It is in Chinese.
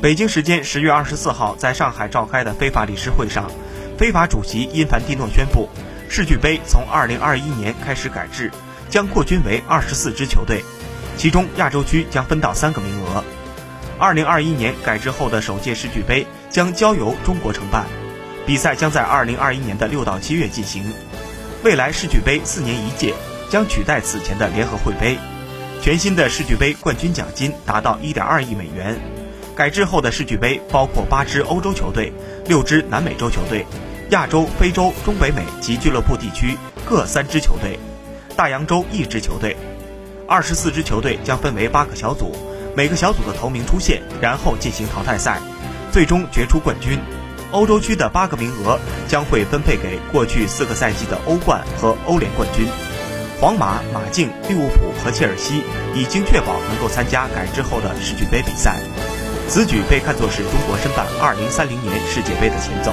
北京时间十月二十四号，在上海召开的非法理事会上，非法主席因凡蒂诺宣布，世俱杯从二零二一年开始改制，将扩军为二十四支球队，其中亚洲区将分到三个名额。二零二一年改制后的首届世俱杯将交由中国承办，比赛将在二零二一年的六到七月进行。未来世俱杯四年一届，将取代此前的联合会杯。全新的世俱杯冠军奖金达到一点二亿美元。改制后的世俱杯包括八支欧洲球队、六支南美洲球队、亚洲、非洲、中北美及俱乐部地区各三支球队，大洋洲一支球队。二十四支球队将分为八个小组。每个小组的头名出现，然后进行淘汰赛，最终决出冠军。欧洲区的八个名额将会分配给过去四个赛季的欧冠和欧联冠军。皇马、马竞、利物浦和切尔西已经确保能够参加改制后的世俱杯比赛。此举被看作是中国申办2030年世界杯的前奏。